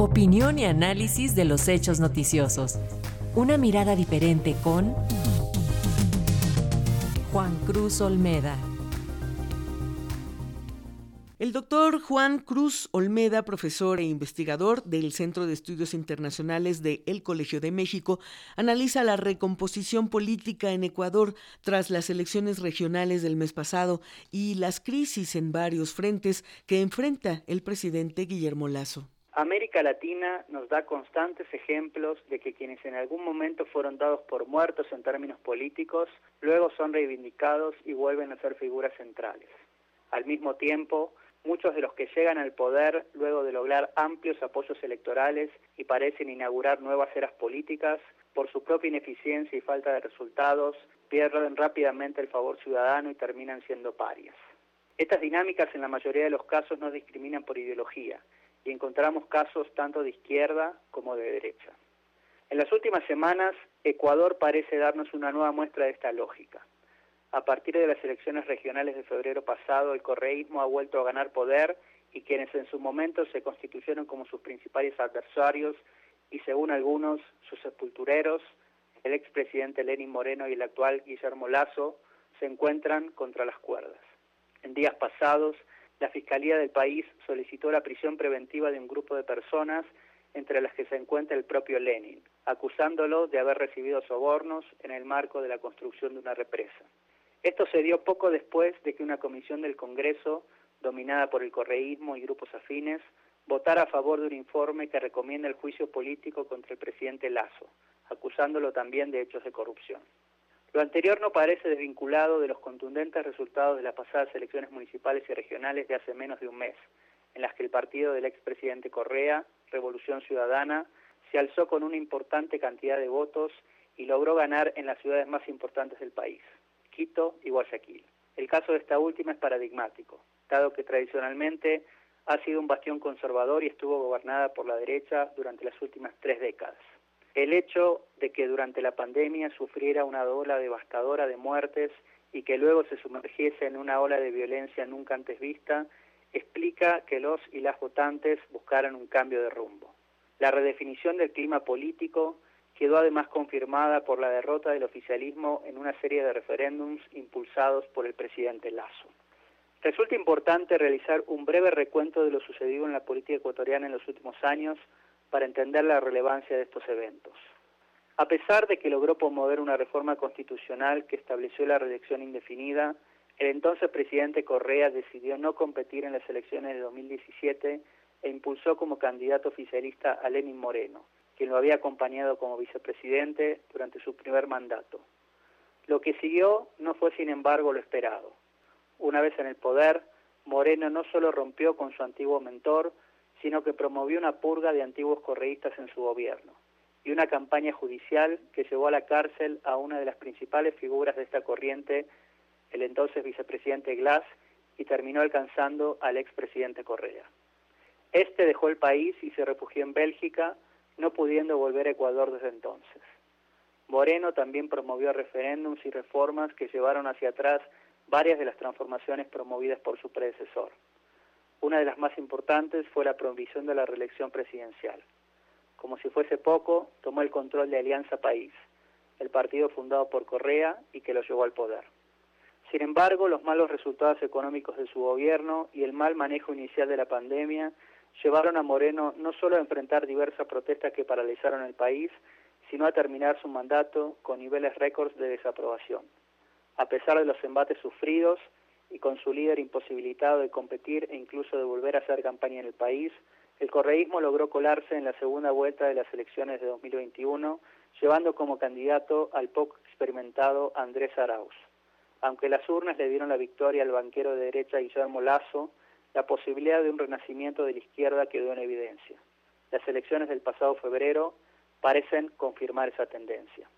Opinión y análisis de los hechos noticiosos. Una mirada diferente con Juan Cruz Olmeda. El doctor Juan Cruz Olmeda, profesor e investigador del Centro de Estudios Internacionales de El Colegio de México, analiza la recomposición política en Ecuador tras las elecciones regionales del mes pasado y las crisis en varios frentes que enfrenta el presidente Guillermo Lazo. América Latina nos da constantes ejemplos de que quienes en algún momento fueron dados por muertos en términos políticos, luego son reivindicados y vuelven a ser figuras centrales. Al mismo tiempo, Muchos de los que llegan al poder luego de lograr amplios apoyos electorales y parecen inaugurar nuevas eras políticas, por su propia ineficiencia y falta de resultados, pierden rápidamente el favor ciudadano y terminan siendo parias. Estas dinámicas en la mayoría de los casos no discriminan por ideología y encontramos casos tanto de izquierda como de derecha. En las últimas semanas, Ecuador parece darnos una nueva muestra de esta lógica. A partir de las elecciones regionales de febrero pasado, el correísmo ha vuelto a ganar poder y quienes en su momento se constituyeron como sus principales adversarios y según algunos sus sepultureros, el expresidente Lenin Moreno y el actual Guillermo Lazo, se encuentran contra las cuerdas. En días pasados, la Fiscalía del país solicitó la prisión preventiva de un grupo de personas entre las que se encuentra el propio Lenin, acusándolo de haber recibido sobornos en el marco de la construcción de una represa. Esto se dio poco después de que una comisión del Congreso, dominada por el correísmo y grupos afines, votara a favor de un informe que recomienda el juicio político contra el presidente Lazo, acusándolo también de hechos de corrupción. Lo anterior no parece desvinculado de los contundentes resultados de las pasadas elecciones municipales y regionales de hace menos de un mes, en las que el partido del expresidente Correa, Revolución Ciudadana, se alzó con una importante cantidad de votos y logró ganar en las ciudades más importantes del país. Quito y Guayaquil. El caso de esta última es paradigmático, dado que tradicionalmente ha sido un bastión conservador y estuvo gobernada por la derecha durante las últimas tres décadas. El hecho de que durante la pandemia sufriera una ola devastadora de muertes y que luego se sumergiese en una ola de violencia nunca antes vista, explica que los y las votantes buscaran un cambio de rumbo. La redefinición del clima político quedó además confirmada por la derrota del oficialismo en una serie de referéndums impulsados por el presidente Lazo. Resulta importante realizar un breve recuento de lo sucedido en la política ecuatoriana en los últimos años para entender la relevancia de estos eventos. A pesar de que logró promover una reforma constitucional que estableció la reelección indefinida, el entonces presidente Correa decidió no competir en las elecciones de 2017 e impulsó como candidato oficialista a Lenin Moreno, quien lo había acompañado como vicepresidente durante su primer mandato. Lo que siguió no fue, sin embargo, lo esperado. Una vez en el poder, Moreno no solo rompió con su antiguo mentor, sino que promovió una purga de antiguos correístas en su gobierno y una campaña judicial que llevó a la cárcel a una de las principales figuras de esta corriente, el entonces vicepresidente Glass, y terminó alcanzando al expresidente Correa. Este dejó el país y se refugió en Bélgica, no pudiendo volver a Ecuador desde entonces. Moreno también promovió referéndums y reformas que llevaron hacia atrás varias de las transformaciones promovidas por su predecesor. Una de las más importantes fue la prohibición de la reelección presidencial. Como si fuese poco, tomó el control de Alianza País, el partido fundado por Correa y que lo llevó al poder. Sin embargo, los malos resultados económicos de su gobierno y el mal manejo inicial de la pandemia llevaron a Moreno no solo a enfrentar diversas protestas que paralizaron el país, sino a terminar su mandato con niveles récords de desaprobación. A pesar de los embates sufridos y con su líder imposibilitado de competir e incluso de volver a hacer campaña en el país, el correísmo logró colarse en la segunda vuelta de las elecciones de 2021, llevando como candidato al poco experimentado Andrés Arauz. Aunque las urnas le dieron la victoria al banquero de derecha Guillermo Lazo, la posibilidad de un renacimiento de la izquierda quedó en evidencia. Las elecciones del pasado febrero parecen confirmar esa tendencia.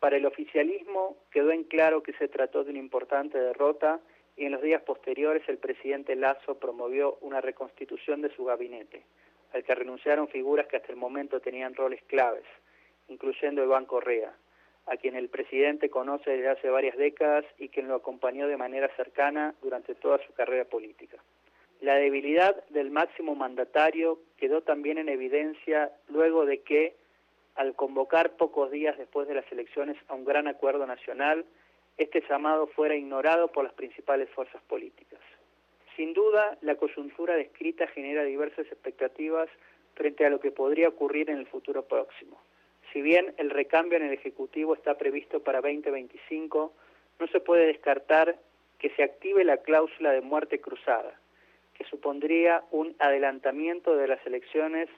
Para el oficialismo quedó en claro que se trató de una importante derrota y en los días posteriores el presidente Lazo promovió una reconstitución de su gabinete, al que renunciaron figuras que hasta el momento tenían roles claves, incluyendo Iván Correa, a quien el presidente conoce desde hace varias décadas y quien lo acompañó de manera cercana durante toda su carrera política. La debilidad del máximo mandatario quedó también en evidencia luego de que, al convocar pocos días después de las elecciones a un gran acuerdo nacional, este llamado fuera ignorado por las principales fuerzas políticas. Sin duda, la coyuntura descrita genera diversas expectativas frente a lo que podría ocurrir en el futuro próximo. Si bien el recambio en el Ejecutivo está previsto para 2025, no se puede descartar que se active la cláusula de muerte cruzada, que supondría un adelantamiento de las elecciones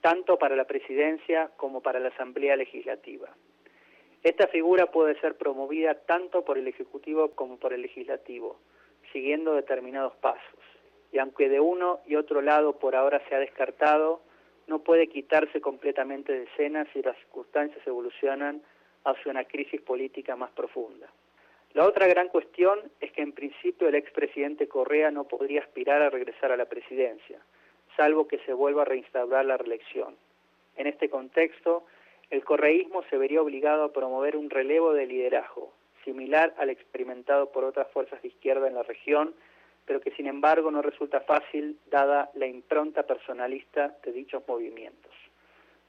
tanto para la presidencia como para la Asamblea Legislativa. Esta figura puede ser promovida tanto por el Ejecutivo como por el Legislativo, siguiendo determinados pasos. Y aunque de uno y otro lado por ahora se ha descartado, no puede quitarse completamente de escena si las circunstancias evolucionan hacia una crisis política más profunda. La otra gran cuestión es que en principio el expresidente Correa no podría aspirar a regresar a la presidencia, salvo que se vuelva a reinstaurar la reelección. En este contexto, el correísmo se vería obligado a promover un relevo de liderazgo, similar al experimentado por otras fuerzas de izquierda en la región, pero que sin embargo no resulta fácil dada la impronta personalista de dichos movimientos.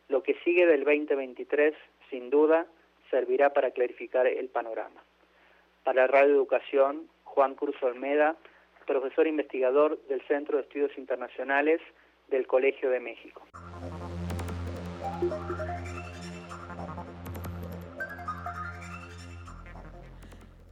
Lo que sigue del 2023, sin duda, servirá para clarificar el panorama. Para Radio Educación, Juan Cruz Olmeda, profesor investigador del Centro de Estudios Internacionales del Colegio de México.